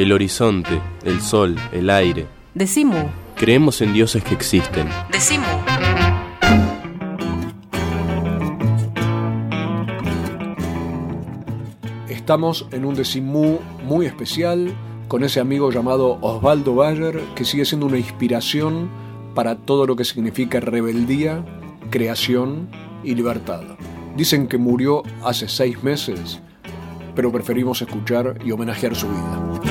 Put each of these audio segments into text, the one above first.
El horizonte, el sol, el aire. Decimu. Creemos en dioses que existen. Decimu. Estamos en un decimú muy especial con ese amigo llamado Osvaldo Bayer, que sigue siendo una inspiración para todo lo que significa rebeldía, creación y libertad. Dicen que murió hace seis meses, pero preferimos escuchar y homenajear su vida.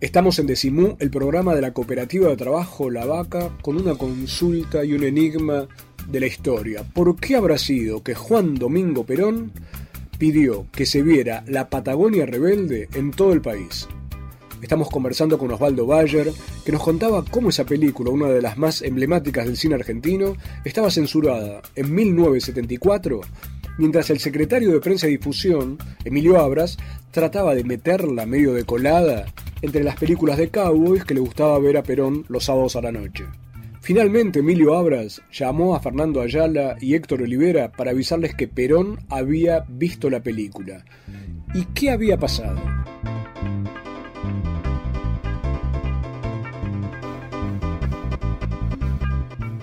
Estamos en Decimú, el programa de la cooperativa de trabajo La Vaca, con una consulta y un enigma de la historia. ¿Por qué habrá sido que Juan Domingo Perón pidió que se viera la Patagonia rebelde en todo el país? Estamos conversando con Osvaldo Bayer, que nos contaba cómo esa película, una de las más emblemáticas del cine argentino, estaba censurada en 1974, mientras el secretario de Prensa y Difusión, Emilio Abras, trataba de meterla medio de colada entre las películas de cowboys que le gustaba ver a Perón los sábados a la noche. Finalmente, Emilio Abras llamó a Fernando Ayala y Héctor Olivera para avisarles que Perón había visto la película. ¿Y qué había pasado?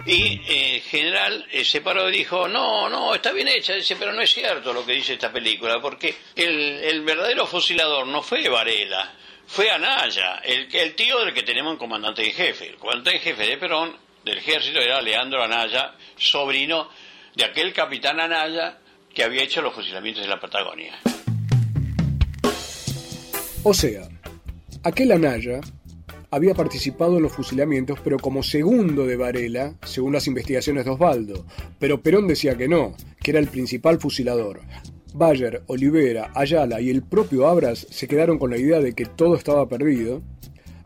Y eh, el general eh, se paró y dijo, no, no, está bien hecha, dice, pero no es cierto lo que dice esta película, porque el, el verdadero fusilador no fue Varela, fue Anaya, el, el tío del que tenemos en comandante en jefe. El comandante en jefe de Perón, del ejército, era Leandro Anaya, sobrino de aquel capitán Anaya que había hecho los fusilamientos en la Patagonia. O sea, aquel Anaya había participado en los fusilamientos, pero como segundo de Varela, según las investigaciones de Osvaldo. Pero Perón decía que no, que era el principal fusilador. Bayer, Olivera, Ayala y el propio Abras se quedaron con la idea de que todo estaba perdido,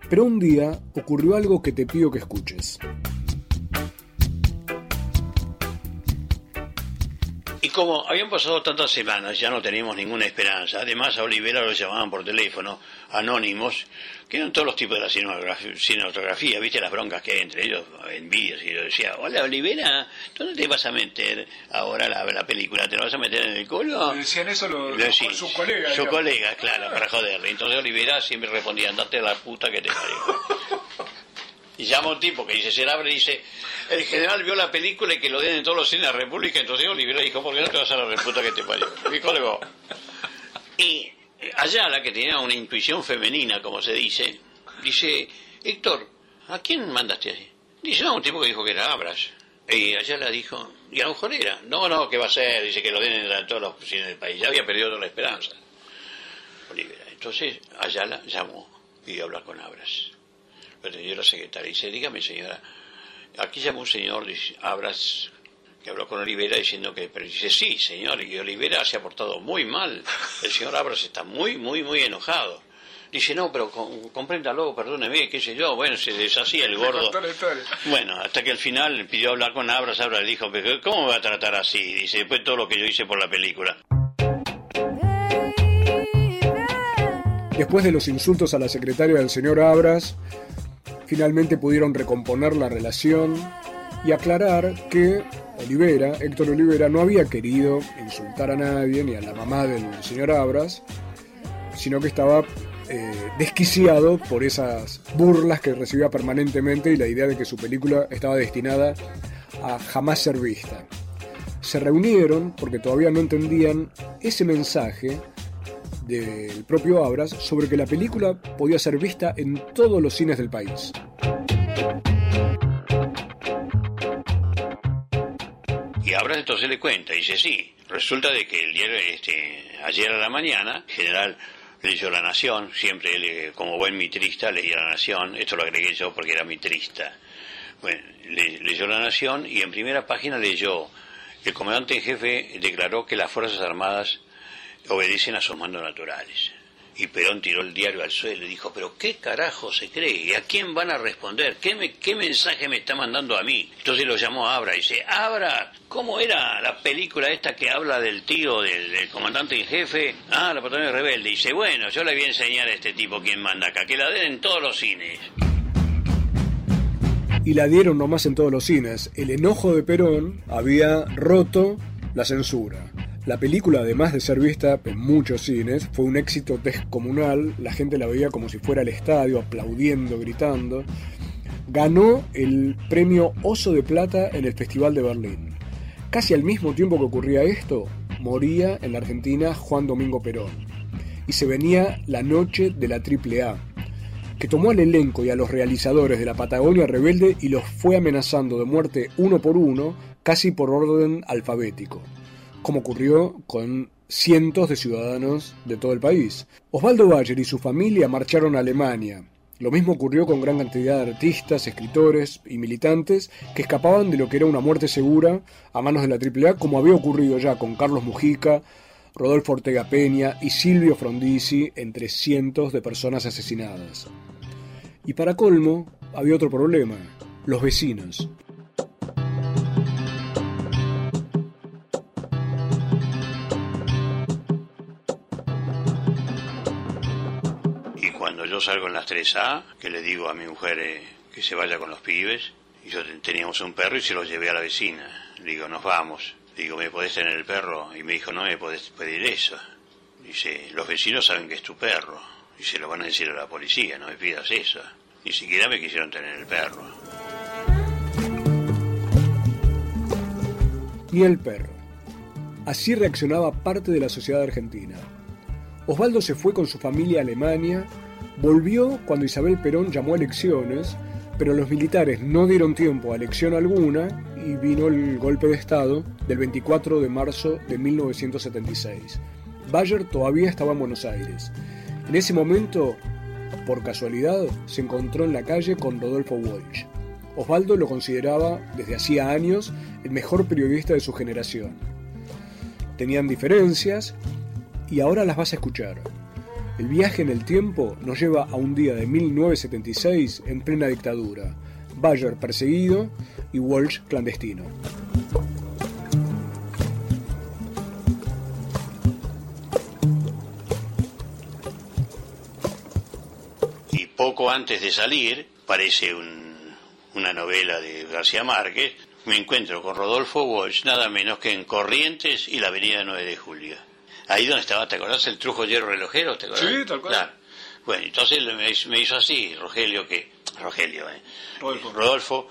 pero un día ocurrió algo que te pido que escuches. Y como habían pasado tantas semanas, ya no teníamos ninguna esperanza. Además, a Olivera lo llamaban por teléfono, anónimos, que eran todos los tipos de la cinematografía, viste las broncas que hay entre ellos, envidias, y yo decía, hola Olivera, ¿dónde te vas a meter ahora la, la película? ¿Te lo vas a meter en el culo? decían eso los, sus colegas. Sus colegas, claro, para joderle. Entonces Olivera siempre respondía, andate a la puta que te parió. Y llama un tipo que dice, se abre y dice, el general vio la película y que lo den en todos los cines de la República, entonces Olivera dijo, ¿por qué no te vas a la reputa que te parió? Y Ayala, que tenía una intuición femenina, como se dice, dice, Héctor, ¿a quién mandaste ahí? Dice, no, un tipo que dijo que era Abras. Y Ayala dijo, ¿y a lo mejor era? No, no, ¿qué va a ser? Dice que lo den en todos los cines del país. Ya había perdido toda la esperanza. Olivera. Entonces Ayala llamó y hablar con Abras. Lo atendió la secretaria y dice, dígame señora, aquí llamó un señor, dice, Abras, que habló con Olivera diciendo que, pero dice, sí, señor, y Olivera se ha portado muy mal. El señor Abras está muy, muy, muy enojado. Dice, no, pero con, compréndalo, perdóneme, qué sé yo. Bueno, se deshacía el gordo. Bueno, hasta que al final pidió hablar con Abras, Abras le dijo, pero ¿cómo me va a tratar así? Dice, después todo lo que yo hice por la película. Después de los insultos a la secretaria del señor Abras, finalmente pudieron recomponer la relación y aclarar que Olivera, Héctor Olivera, no había querido insultar a nadie, ni a la mamá del señor Abras, sino que estaba eh, desquiciado por esas burlas que recibía permanentemente y la idea de que su película estaba destinada a jamás ser vista. Se reunieron porque todavía no entendían ese mensaje del propio Abras sobre que la película podía ser vista en todos los cines del país. Y Abras entonces le cuenta, dice, sí, resulta de que el diario, este, ayer a la mañana, general leyó La Nación, siempre él, como buen mitrista leía La Nación, esto lo agregué yo porque era mitrista. Bueno, leyó La Nación y en primera página leyó, el comandante en jefe declaró que las Fuerzas Armadas obedecen a sus mandos naturales. Y Perón tiró el diario al suelo y dijo, pero ¿qué carajo se cree? ¿Y a quién van a responder? ¿Qué, qué mensaje me está mandando a mí? Entonces lo llamó a Abra y dice, Abra, ¿cómo era la película esta que habla del tío del, comandante en jefe? Ah, la Patagonia Rebelde. Y dice, bueno, yo le voy a enseñar a este tipo quién manda acá, que la den en todos los cines. Y la dieron nomás en todos los cines. El enojo de Perón había roto la censura. La película, además de ser vista en muchos cines, fue un éxito descomunal. La gente la veía como si fuera al estadio, aplaudiendo, gritando. Ganó el premio Oso de Plata en el Festival de Berlín. Casi al mismo tiempo que ocurría esto, moría en la Argentina Juan Domingo Perón. Y se venía la noche de la AAA, que tomó al elenco y a los realizadores de la Patagonia Rebelde y los fue amenazando de muerte uno por uno, casi por orden alfabético, como ocurrió con cientos de ciudadanos de todo el país. Osvaldo Bayer y su familia marcharon a Alemania. Lo mismo ocurrió con gran cantidad de artistas, escritores y militantes que escapaban de lo que era una muerte segura a manos de la AAA, como había ocurrido ya con Carlos Mujica, Rodolfo Ortega Peña y Silvio Frondizi, entre cientos de personas asesinadas. Y para colmo, había otro problema, los vecinos. Cuando yo salgo en las 3A, que le digo a mi mujer eh, que se vaya con los pibes, y yo teníamos un perro y se lo llevé a la vecina. Le digo, nos vamos. Le digo, ¿me podés tener el perro? Y me dijo, no me podés pedir eso. Dice, los vecinos saben que es tu perro. Y se lo van a decir a la policía, no me pidas eso. Ni siquiera me quisieron tener el perro. Ni el perro. Así reaccionaba parte de la sociedad argentina. Osvaldo se fue con su familia a Alemania, volvió cuando Isabel Perón llamó a elecciones, pero los militares no dieron tiempo a elección alguna y vino el golpe de Estado del 24 de marzo de 1976. Bayer todavía estaba en Buenos Aires. En ese momento, por casualidad, se encontró en la calle con Rodolfo Walsh. Osvaldo lo consideraba desde hacía años el mejor periodista de su generación. Tenían diferencias y ahora las vas a escuchar. El viaje en el tiempo nos lleva a un día de 1976 en plena dictadura. Bayer perseguido y Walsh clandestino. Y poco antes de salir, parece un- una novela de García Márquez, me encuentro con Rodolfo Walsh, nada menos que en Corrientes y la avenida 9 de Julio. Ahí donde estaba, ¿te acordás el trujo hierro relojero? ¿Te acordás? Sí, tal cual. Claro. Bueno, entonces me, hizo- me hizo así, Rogelio, que... Rogelio, ¿eh? Rodolfo,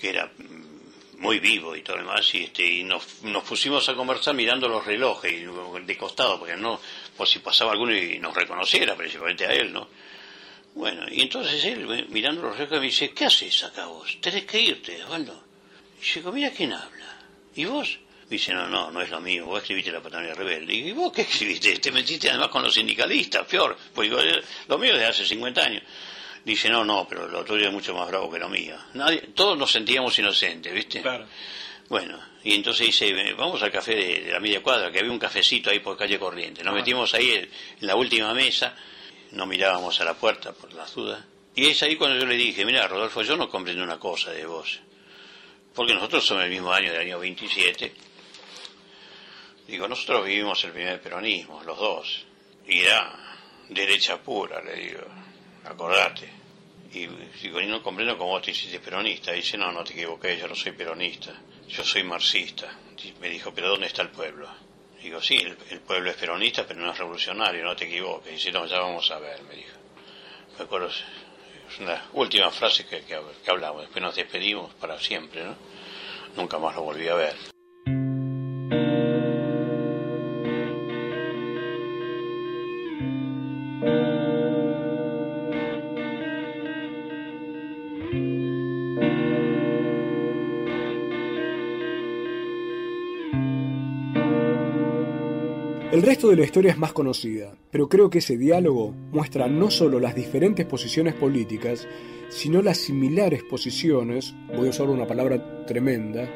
que era mm, muy vivo y todo lo demás, y, este, y nos, nos pusimos a conversar mirando los relojes y de costado, porque no, por si pasaba alguno y nos reconociera, principalmente a él, ¿no? Bueno, y entonces él, mirando los relojes, me dice, ¿qué haces acá vos? Tenés que irte, Osvaldo. Y yo digo, mira quién habla. ¿Y vos? Dice, no, no, no es lo mío, vos escribiste la Patagonia Rebelde. Y digo, ¿y vos qué escribiste? Te metiste además con los sindicalistas, peor. Digo, eh, lo mío es de hace 50 años. Dice, no, no, pero lo tuyo es mucho más bravo que lo mío. Nadie, todos nos sentíamos inocentes, ¿viste? Bueno, y entonces dice, "Eh, vamos al café de, de la media cuadra, que había un cafecito ahí por calle Corriente. Nos metimos ahí en, en la última mesa, no mirábamos a la puerta por las dudas. Y es ahí cuando yo le dije, mira, Rodolfo, yo no comprendo una cosa de vos. Porque nosotros somos el mismo año, del año 27. Digo, nosotros vivimos el primer peronismo, los dos. Y era derecha pura, le digo, acordate. Y digo, y no comprendo cómo vos te hiciste peronista. dice, no, no te equivoqué, yo no soy peronista, yo soy marxista. Y me dijo, pero ¿dónde está el pueblo? Digo, sí, el, pueblo es peronista, pero no es revolucionario, no te equivoques. Dice, no, ya vamos a ver, me dijo. Me acuerdo, es una última frase que, que, que hablamos, después nos despedimos para siempre, ¿no? Nunca más lo volví a ver. El resto de la historia es más conocida, pero creo que ese diálogo muestra no solo las diferentes posiciones políticas, sino las similares posiciones, voy a usar una palabra tremenda,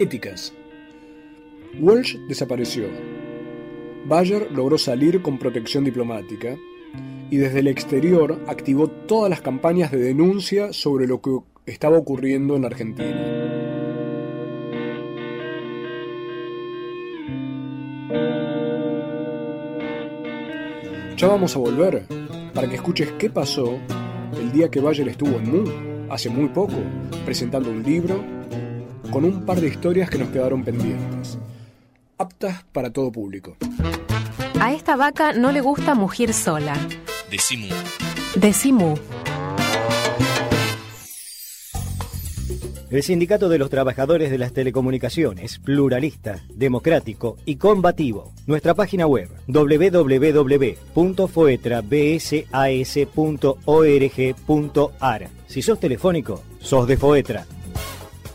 éticas. Walsh desapareció. Bayer logró salir con protección diplomática y desde el exterior activó todas las campañas de denuncia sobre lo que estaba ocurriendo en Argentina. Ya vamos a volver para que escuches qué pasó el día que Bayer estuvo en Mu, hace muy poco, presentando un libro con un par de historias que nos quedaron pendientes. Aptas para todo público. A esta vaca no le gusta mugir sola. Decimu. Decimu. El Sindicato de los Trabajadores de las Telecomunicaciones, pluralista, democrático y combativo. Nuestra página web www.foetrabsas.org.ar. Si sos telefónico, sos de Foetra.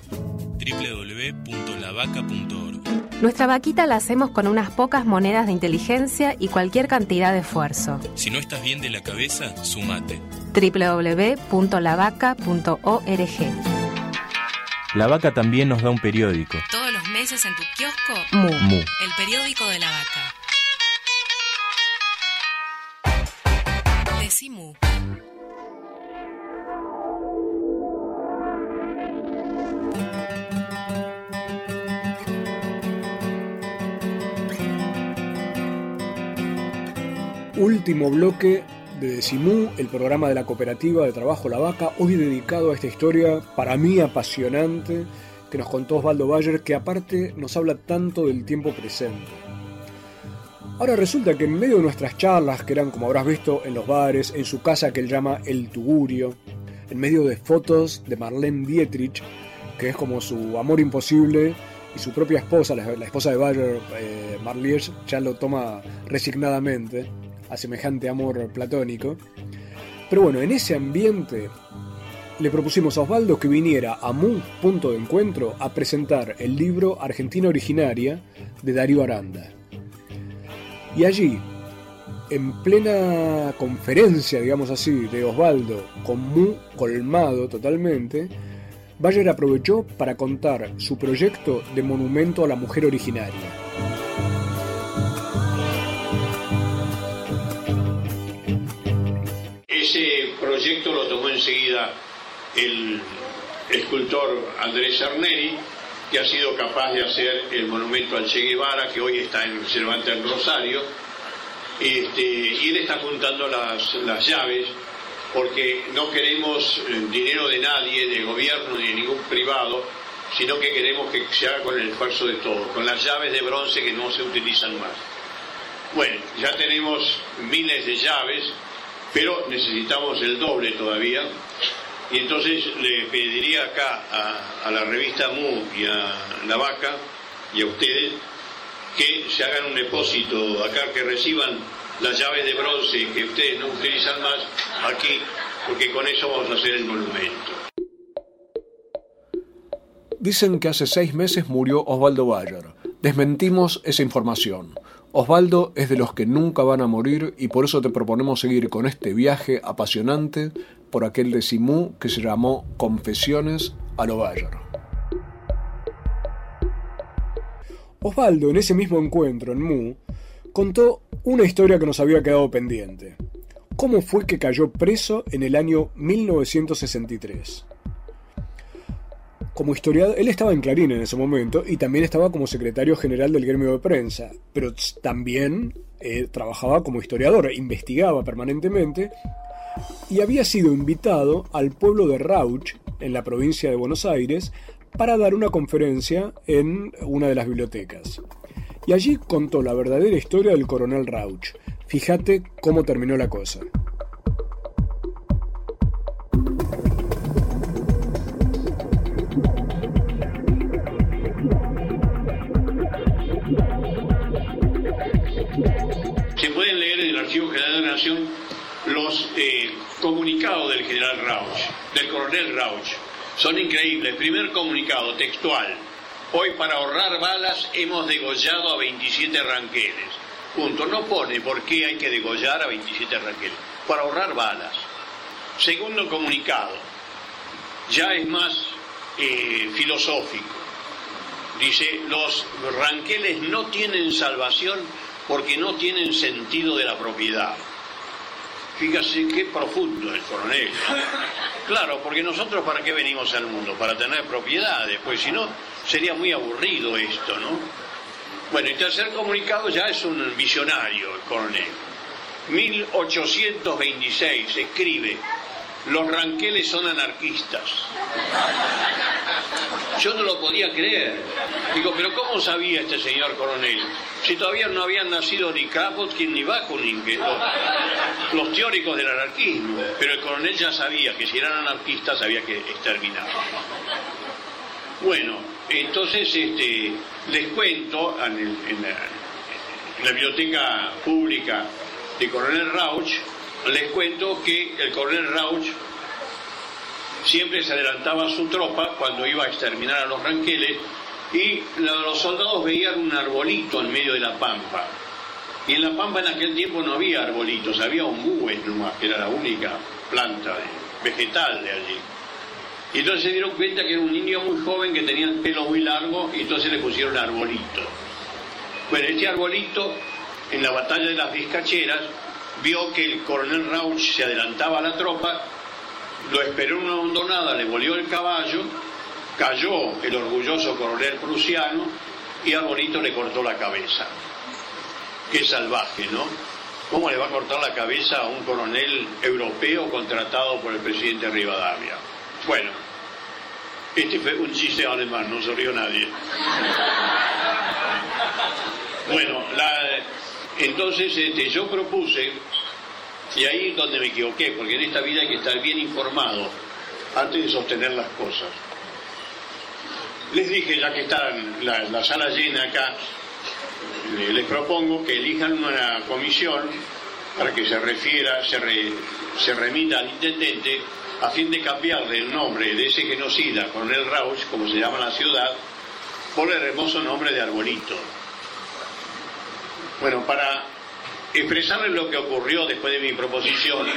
www.lavaca.org. Nuestra vaquita la hacemos con unas pocas monedas de inteligencia y cualquier cantidad de esfuerzo. Si no estás bien de la cabeza, sumate. www.lavaca.org. La vaca también nos da un periódico. Todos los meses en tu kiosco, Mu. Mu. el periódico de la vaca. Decimu. Último bloque de Decimú, el programa de la cooperativa de trabajo La Vaca, hoy dedicado a esta historia para mí apasionante que nos contó Osvaldo Bayer, que aparte nos habla tanto del tiempo presente. Ahora resulta que en medio de nuestras charlas, que eran como habrás visto en los bares, en su casa que él llama El Tugurio, en medio de fotos de Marlene Dietrich, que es como su amor imposible, y su propia esposa, la, la esposa de Bayer, eh, Marlies, ya lo toma resignadamente a semejante amor platónico. Pero bueno, en ese ambiente le propusimos a Osvaldo que viniera a Mu Punto de Encuentro a presentar el libro Argentina Originaria de Darío Aranda. Y allí, en plena conferencia, digamos así, de Osvaldo, con Mu colmado totalmente, Bayer aprovechó para contar su proyecto de monumento a la mujer originaria. Enseguida el escultor Andrés Arneri, que ha sido capaz de hacer el monumento al Che Guevara, que hoy está en Cervantes en Rosario, este, y él está juntando las, las llaves, porque no queremos eh, dinero de nadie, de gobierno ni de ningún privado, sino que queremos que se haga con el esfuerzo de todos, con las llaves de bronce que no se utilizan más. Bueno, ya tenemos miles de llaves, pero necesitamos el doble todavía. Y entonces le pediría acá a, a la revista Mu y a La Vaca y a ustedes que se hagan un depósito acá, que reciban las llaves de bronce que ustedes no utilizan más aquí, porque con eso vamos a hacer el monumento. Dicen que hace seis meses murió Osvaldo Bayer. Desmentimos esa información. Osvaldo es de los que nunca van a morir y por eso te proponemos seguir con este viaje apasionante por aquel de Simú que se llamó Confesiones a lo Bayer. Osvaldo, en ese mismo encuentro en Mu, contó una historia que nos había quedado pendiente. ¿Cómo fue que cayó preso en el año 1963? Como historiador, él estaba en Clarín en ese momento y también estaba como secretario general del gremio de prensa, pero también eh, trabajaba como historiador, investigaba permanentemente y había sido invitado al pueblo de Rauch, en la provincia de Buenos Aires, para dar una conferencia en una de las bibliotecas. Y allí contó la verdadera historia del coronel Rauch. Fíjate cómo terminó la cosa. Los eh, comunicados del general Rauch, del coronel Rauch. Son increíbles. Primer comunicado textual. Hoy para ahorrar balas hemos degollado a 27 ranqueles. Punto. No pone por qué hay que degollar a 27 ranqueles. Para ahorrar balas. Segundo comunicado. Ya es más eh, filosófico. Dice, los ranqueles no tienen salvación porque no tienen sentido de la propiedad. Fíjese qué profundo el coronel. Claro, porque nosotros para qué venimos al mundo? Para tener propiedades, pues si no sería muy aburrido esto, ¿no? Bueno, el tercer comunicado ya es un visionario, el coronel. 1826 escribe, los ranqueles son anarquistas. Yo no lo podía creer. Digo, pero ¿cómo sabía este señor coronel? Si todavía no habían nacido ni Kropotkin ni Bakunin, que los, teóricos del anarquismo. Pero el coronel ya sabía que si eran anarquistas había que exterminar. Bueno, entonces este, les cuento en, la, biblioteca pública de Coronel Rauch, les cuento que el Coronel Rauch siempre se adelantaba a su tropa cuando iba a exterminar a los ranqueles y los soldados veían un arbolito en medio de la pampa. Y en la pampa en aquel tiempo no había arbolitos, había un búho nomás, que era la única planta vegetal de allí. Y entonces se dieron cuenta que era un niño muy joven que tenía el pelo muy largo y entonces le pusieron arbolito. Bueno, este arbolito, en la batalla de las Vizcacheras, vio que el coronel Rauch se adelantaba a la tropa, lo esperó en una hondonada, le volvió el caballo, cayó el orgulloso coronel prusiano y Arbolito le cortó la cabeza. Qué salvaje, ¿no? ¿Cómo le va a cortar la cabeza a un coronel europeo contratado por el presidente Rivadavia? Bueno, este fue un chiste alemán, no se rió nadie. Bueno, entonces este, yo propuse, y ahí es donde me equivoqué, porque en esta vida hay que estar bien informado antes de sostener las cosas. Les dije, ya que está la, la sala llena acá, les propongo que elijan una comisión para que se refiera, se, re- se remita al intendente a fin de cambiarle el nombre de ese genocida, Coronel Rauch, como se llama la ciudad, por el hermoso nombre de Arbolito. Bueno, para expresarles lo que ocurrió después de mi proposición,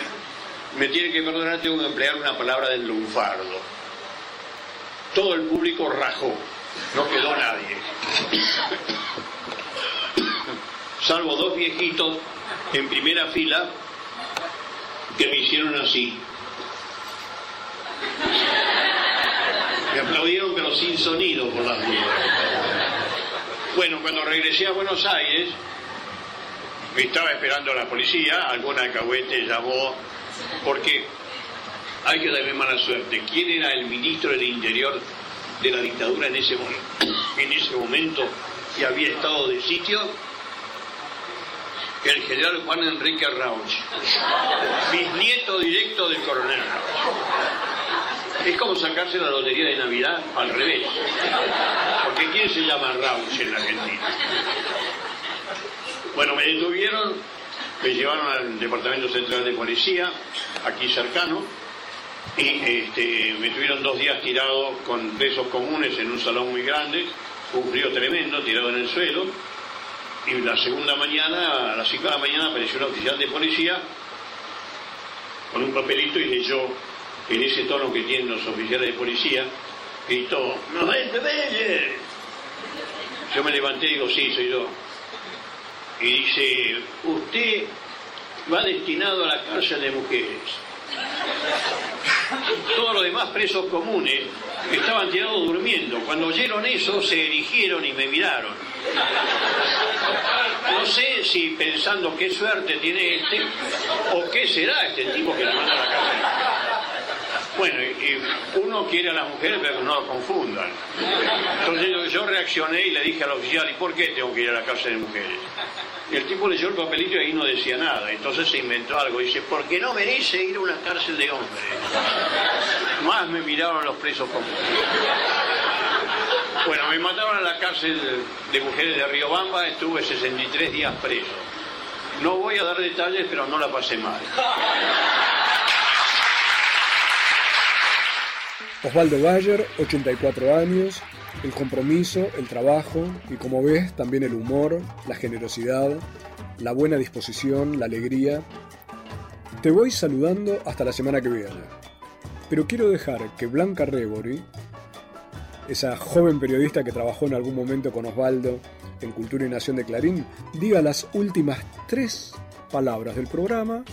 me tiene que perdonar, tengo que emplear una palabra del lunfardo. Todo el público rajó, no quedó nadie. Salvo dos viejitos en primera fila que me hicieron así. Me aplaudieron pero sin sonido por las dudas. Bueno, cuando regresé a Buenos Aires, me estaba esperando a la policía, alguna alcahuete llamó, porque hay que darle mala suerte. ¿Quién era el ministro del Interior de la dictadura en ese en ese momento que había estado de sitio? El general Juan Enrique Rauch, bisnieto directo del coronel Rauch. Es como sacarse la lotería de Navidad al revés. Porque ¿quién se llama Rauch en la Argentina? Bueno, me detuvieron, me llevaron al Departamento Central de Policía, aquí cercano, y este, me tuvieron dos días tirado con presos comunes en un salón muy grande, un frío tremendo, tirado en el suelo, y la segunda mañana, a las 5 de la mañana, apareció un oficial de policía con un papelito y leyó en ese tono que tienen los oficiales de policía, gritó, ¡No es Belle! Yo me levanté y digo, sí, soy yo. Y dice, usted va destinado a la cárcel de mujeres. Todos los demás presos comunes estaban tirados durmiendo. Cuando oyeron eso, se erigieron y me miraron. No sé si pensando qué suerte tiene este o qué será este tipo que lo manda a la cárcel. Bueno, y, uno quiere a las mujeres, pero no lo confundan. Entonces yo, reaccioné y le dije al oficial, ¿y por qué tengo que ir a la cárcel de mujeres? Y el tipo leyó el papelito y ahí no decía nada. Entonces se inventó algo. Dice, porque no merece ir a una cárcel de hombres. Más me miraron los presos comunes. Bueno, me mandaron a la cárcel de mujeres de Riobamba, estuve 63 días preso. No voy a dar detalles, pero no la pasé mal. Osvaldo Bayer, 84 años, el compromiso, el trabajo y como ves también el humor, la generosidad, la buena disposición, la alegría. Te voy saludando hasta la semana que viene. Pero quiero dejar que Blanca Rebori, esa joven periodista que trabajó en algún momento con Osvaldo en Cultura y Nación de Clarín, diga las últimas tres palabras del programa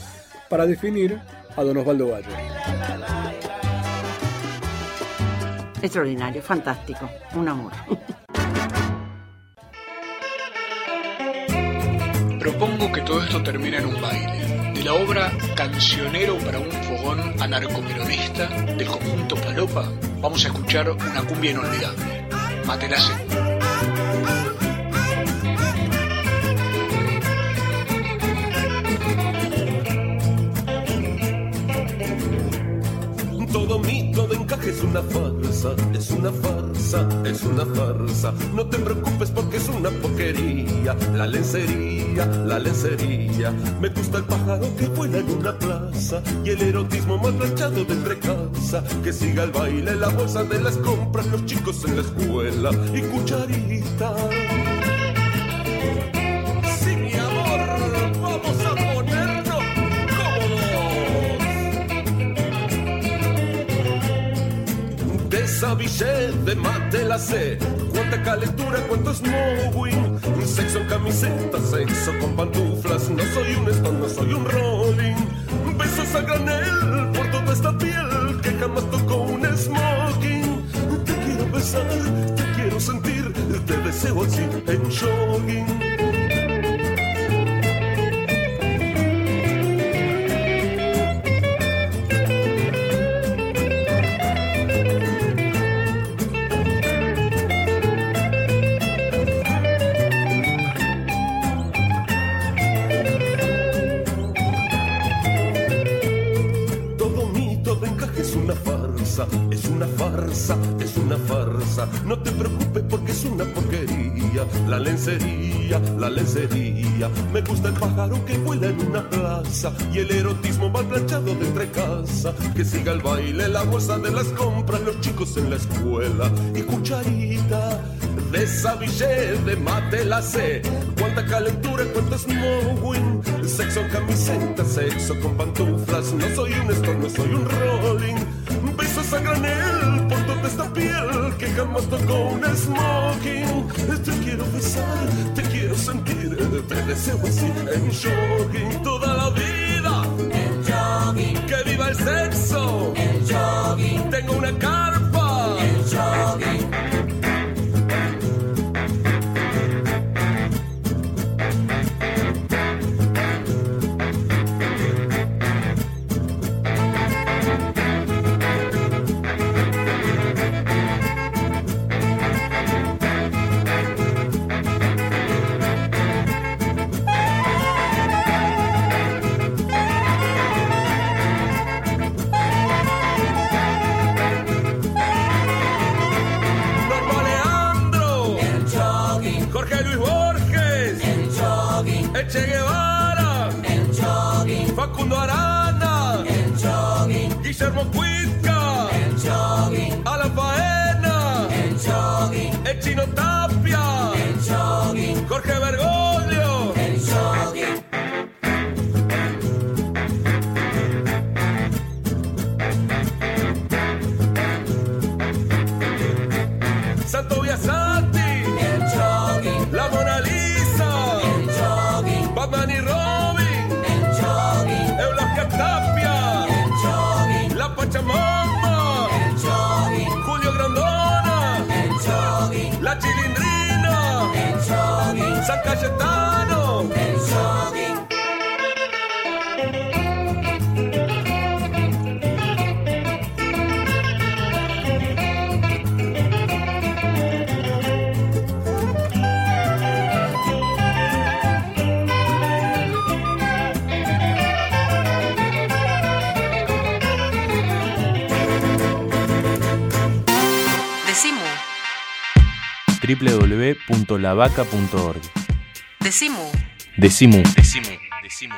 para definir a don Osvaldo Bayer. Extraordinario, fantástico, un amor. Propongo que todo esto termine en un baile. De la obra Cancionero para un fogón anarcoperonista del conjunto Palopa, vamos a escuchar una cumbia inolvidable. Matelase. Es una farsa, es una farsa. No te preocupes porque es una porquería. La lencería, la lencería. Me gusta el pájaro que vuela en una plaza y el erotismo mal planchado de entre casa. Que siga el baile, la bolsa de las compras, los chicos en la escuela y cucharita. Desabillé de mate la C. Cuánta calentura, cuánto snowing. Sexo en camiseta, sexo con pantuflas. No soy un stone, no soy un rolling. Besos a granel por toda esta piel que jamás tocó un smoking. Te quiero besar, te quiero sentir, te deseo así en jogging. Y el erotismo mal planchado de entre casa. Que siga el baile, la bolsa de las compras, los chicos en la escuela y cucharita. Desabillé de mate la C. Cuánta calentura, cuánto snowing. Sexo en camiseta, sexo con pantuflas. No soy un stone, no soy un rolling. Besos a granel por toda esta piel que jamás tocó un smoking. Te quiero besar, te quiero sentir, te deseo así en jogging toda la vida. En jogging. Que viva el sexo. En jogging. Tengo una carpa. En jogging. Eche Guevara. El jogging. Facundo Arana. El jogging. Guillermo Cuitca. El jogging. A la faena. El jogging. Echino Tapia. El jogging. Jorge Bergoglio. San Cayetano, www.lavaca.org. Decimu. Decimu. Decimu. Decimu.